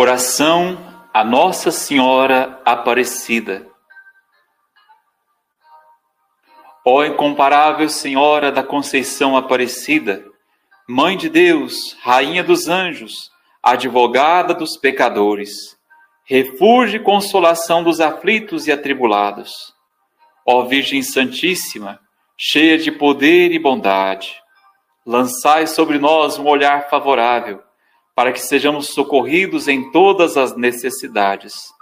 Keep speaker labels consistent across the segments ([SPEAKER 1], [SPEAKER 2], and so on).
[SPEAKER 1] Oração a Nossa Senhora Aparecida. Ó incomparável Senhora da Conceição Aparecida, Mãe de Deus, Rainha dos Anjos, Advogada dos pecadores, refúgio e consolação dos aflitos e atribulados. Ó Virgem Santíssima, cheia de poder e bondade, lançai sobre nós um olhar favorável para que sejamos socorridos em todas as necessidades.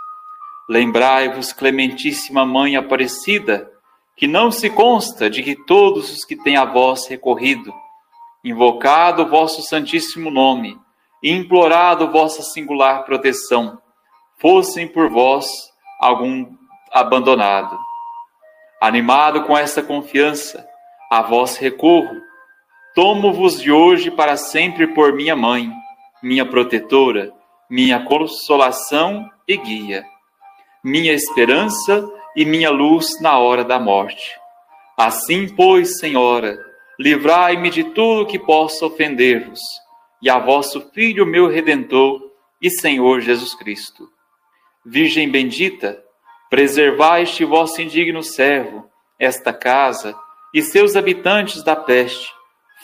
[SPEAKER 1] Lembrai-vos, Clementíssima Mãe Aparecida, que não se consta de que todos os que têm a vós recorrido, invocado o vosso santíssimo nome e implorado vossa singular proteção, fossem por vós algum abandonado. Animado com esta confiança, a vós recorro, tomo-vos de hoje para sempre por minha mãe minha protetora, minha consolação e guia, minha esperança e minha luz na hora da morte. Assim, pois, Senhora, livrai-me de tudo que possa ofender-vos, e a vosso Filho, meu Redentor e Senhor Jesus Cristo. Virgem bendita, preservai este vosso indigno servo, esta casa e seus habitantes da peste,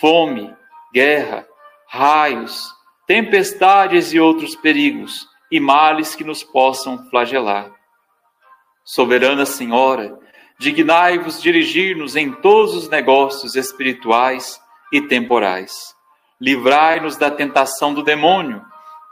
[SPEAKER 1] fome, guerra, raios, tempestades e outros perigos e males que nos possam flagelar. Soberana Senhora, dignai-vos dirigir-nos em todos os negócios espirituais e temporais. Livrai-nos da tentação do demônio,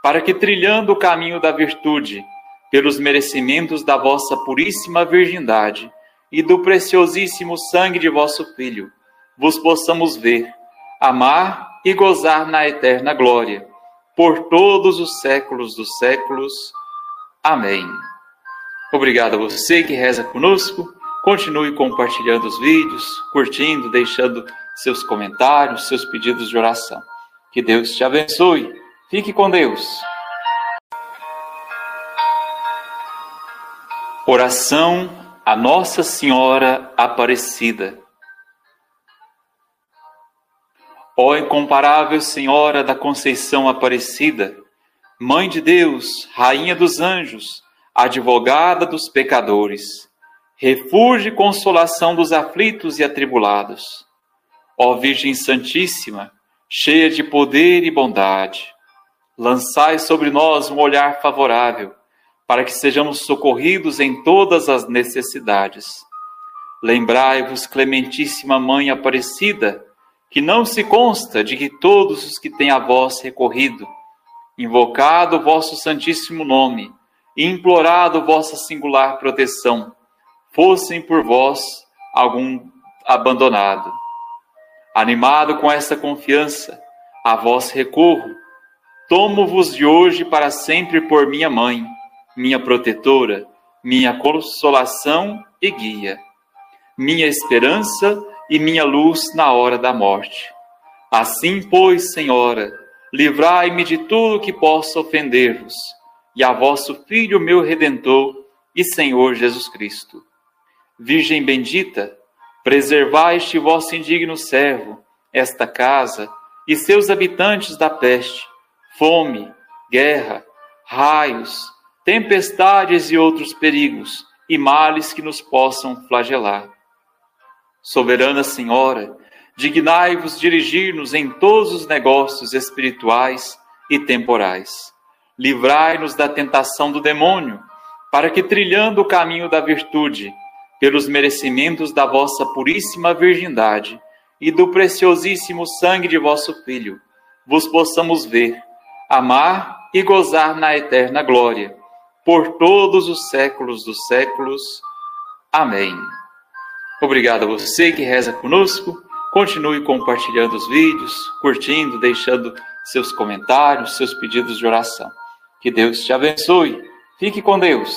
[SPEAKER 1] para que, trilhando o caminho da virtude, pelos merecimentos da vossa puríssima virgindade e do preciosíssimo sangue de vosso Filho, vos possamos ver, amar e gozar na eterna glória por todos os séculos dos séculos. Amém. Obrigado a você que reza conosco. Continue compartilhando os vídeos, curtindo, deixando seus comentários, seus pedidos de oração. Que Deus te abençoe. Fique com Deus. Oração a Nossa Senhora Aparecida. Ó incomparável Senhora da Conceição Aparecida, Mãe de Deus, Rainha dos Anjos, Advogada dos pecadores, refúgio e consolação dos aflitos e atribulados. Ó Virgem Santíssima, cheia de poder e bondade, lançai sobre nós um olhar favorável, para que sejamos socorridos em todas as necessidades. Lembrai-vos, Clementíssima Mãe Aparecida, que não se consta de que todos os que têm a vós recorrido, invocado o vosso santíssimo nome e implorado vossa singular proteção, fossem por vós algum abandonado. Animado com esta confiança, a vós recorro, tomo-vos de hoje para sempre por minha mãe, minha protetora, minha consolação e guia, minha esperança e minha luz na hora da morte. Assim, pois, Senhora, livrai-me de tudo que possa ofender-vos, e a vosso Filho, meu Redentor e Senhor Jesus Cristo. Virgem bendita, preservai este vosso indigno servo, esta casa e seus habitantes da peste, fome, guerra, raios, tempestades e outros perigos e males que nos possam flagelar Soberana Senhora, dignai-vos dirigir-nos em todos os negócios espirituais e temporais. Livrai-nos da tentação do demônio, para que, trilhando o caminho da virtude, pelos merecimentos da vossa puríssima virgindade e do preciosíssimo sangue de vosso Filho, vos possamos ver, amar e gozar na eterna glória, por todos os séculos dos séculos. Amém. Obrigado a você que reza conosco. Continue compartilhando os vídeos, curtindo, deixando seus comentários, seus pedidos de oração. Que Deus te abençoe. Fique com Deus.